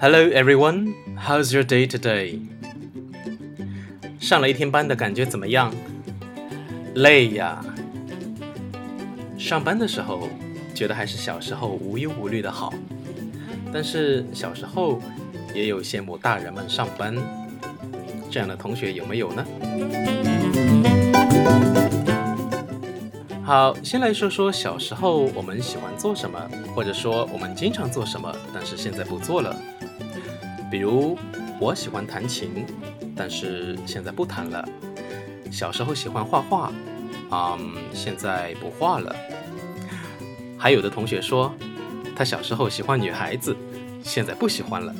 Hello everyone, how's your day today? 上了一天班的感觉怎么样？累呀！上班的时候觉得还是小时候无忧无虑的好，但是小时候也有羡慕大人们上班这样的同学有没有呢？好，先来说说小时候我们喜欢做什么，或者说我们经常做什么，但是现在不做了。比如我喜欢弹琴，但是现在不弹了。小时候喜欢画画，嗯，现在不画了。还有的同学说，他小时候喜欢女孩子，现在不喜欢了。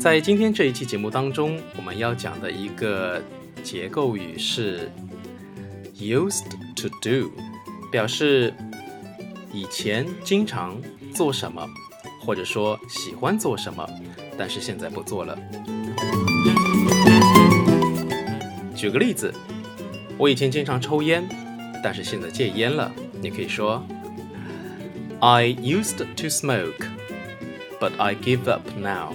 在今天这一期节目当中，我们要讲的一个结构语是。Used to do，表示以前经常做什么，或者说喜欢做什么，但是现在不做了。举个例子，我以前经常抽烟，但是现在戒烟了。你可以说，I used to smoke，but I give up now。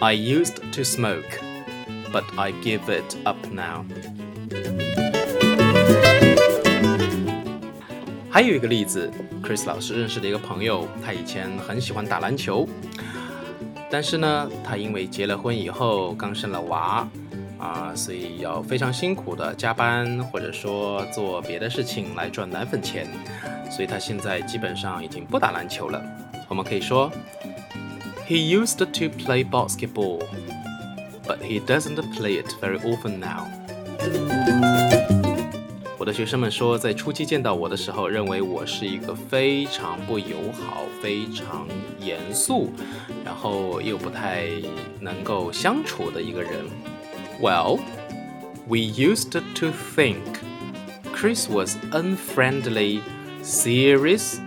I used to smoke，but I give it up now。还有一个例子，Chris 老师认识的一个朋友，他以前很喜欢打篮球，但是呢，他因为结了婚以后刚生了娃，啊，所以要非常辛苦的加班，或者说做别的事情来赚奶粉钱，所以他现在基本上已经不打篮球了。我们可以说，He used to play basketball, but he doesn't play it very often now. 我的学生们说，在初期见到我的时候，认为我是一个非常不友好、非常严肃，然后又不太能够相处的一个人。Well, we used to think Chris was unfriendly, serious,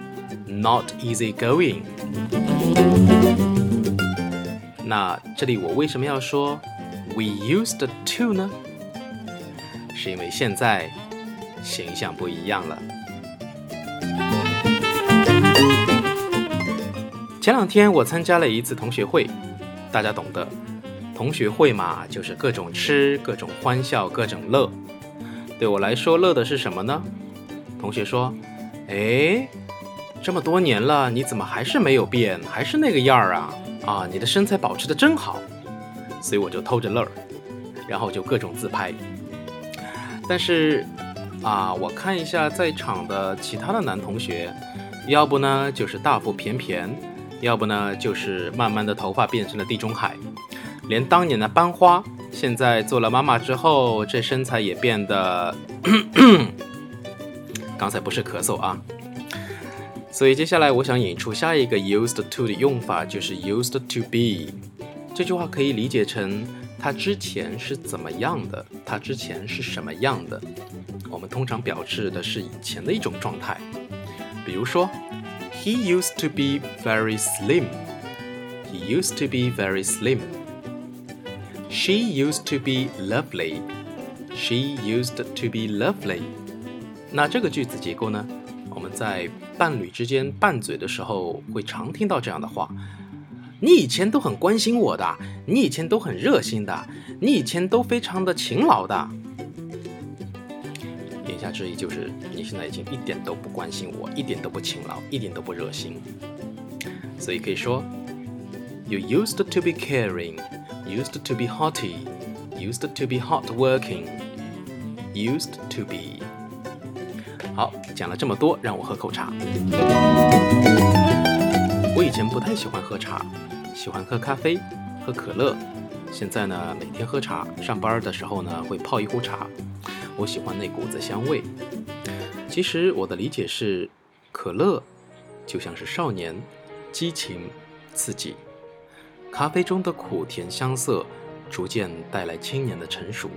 not easygoing. 那这里我为什么要说 we used to 呢？是因为现在 形象不一样了。前两天我参加了一次同学会，大家懂得，同学会嘛，就是各种吃、各种欢笑、各种乐。对我来说，乐的是什么呢？同学说：“哎，这么多年了，你怎么还是没有变，还是那个样儿啊？啊，你的身材保持的真好。”所以我就偷着乐儿，然后就各种自拍。但是，啊，我看一下在场的其他的男同学，要不呢就是大腹便便，要不呢就是慢慢的头发变成了地中海，连当年的班花，现在做了妈妈之后，这身材也变得，刚才不是咳嗽啊。所以接下来我想引出下一个 used to 的用法，就是 used to be，这句话可以理解成。他之前是怎么样的？他之前是什么样的？我们通常表示的是以前的一种状态。比如说，He used to be very slim. He used to be very slim. She used to be lovely. She used to be lovely. 那这个句子结构呢？我们在伴侣之间拌嘴的时候，会常听到这样的话。你以前都很关心我的，你以前都很热心的，你以前都非常的勤劳的。之意就是你现在已经一点都不关心我，一点都不勤劳，一点都不热心。所以可以说，You used to be caring, used to be haughty, used to be hardworking, used to be。好，讲了这么多，让我喝口茶。我以前不太喜欢喝茶。喜欢喝咖啡，喝可乐。现在呢，每天喝茶。上班的时候呢，会泡一壶茶。我喜欢那股子香味。其实我的理解是，可乐就像是少年，激情，刺激。咖啡中的苦甜香色，逐渐带来青年的成熟。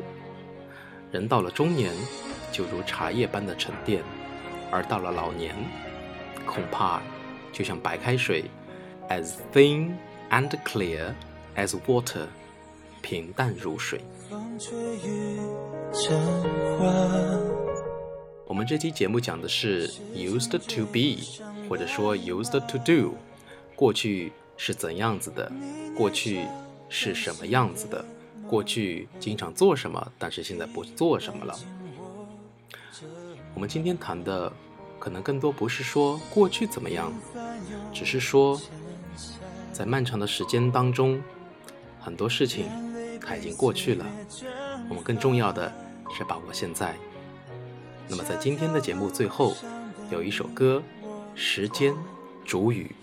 人到了中年，就如茶叶般的沉淀；而到了老年，恐怕就像白开水，as thin。And clear as water，平淡如水。我们这期节目讲的是 used to be，或者说 used to do，过去是怎样子的，过去是什么样子的，过去经常做什么，但是现在不做什么了。我们今天谈的可能更多不是说过去怎么样，只是说在漫长的时间当中，很多事情它已经过去了。我们更重要的是把握现在。那么，在今天的节目最后，有一首歌《时间煮雨》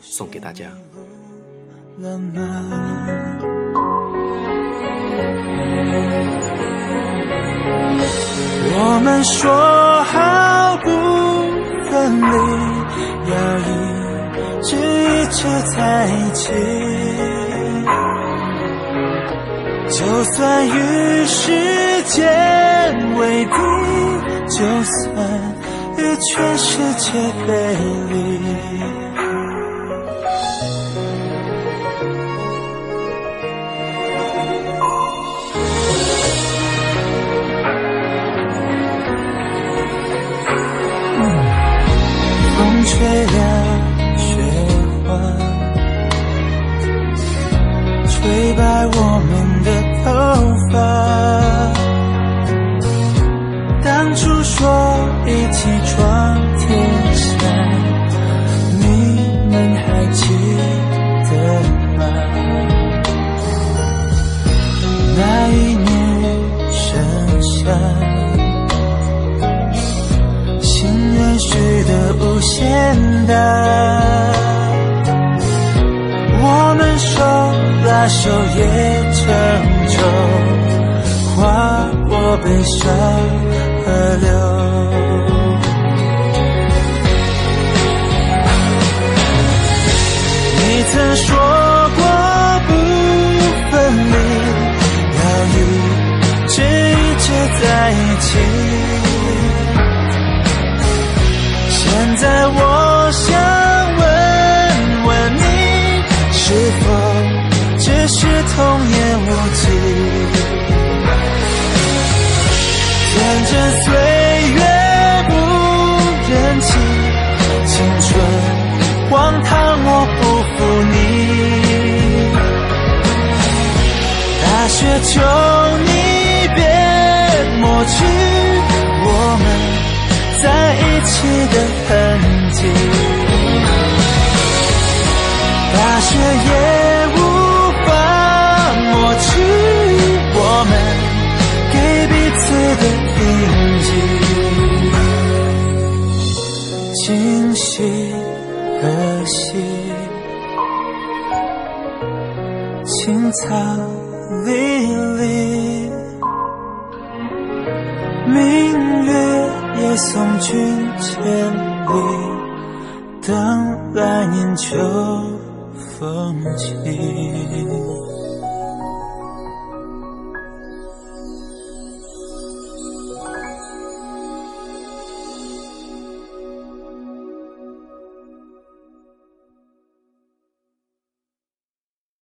送给大家。我们说好不分离，要一直一直在一起，就算与时间为敌。就算与全世界背离，当初说一起闯天下，你们还记得吗？那一年盛夏，心愿许得无限大，我们手拉手也成舟，划过悲伤。河流，你曾说过不分离，要一直一直在一起。现在我大雪求你别抹去我们在一起的痕迹，大雪也无法抹去我们。给彼此的印记，今夕何夕？青草离离，明月也送君千里，等来年秋风起。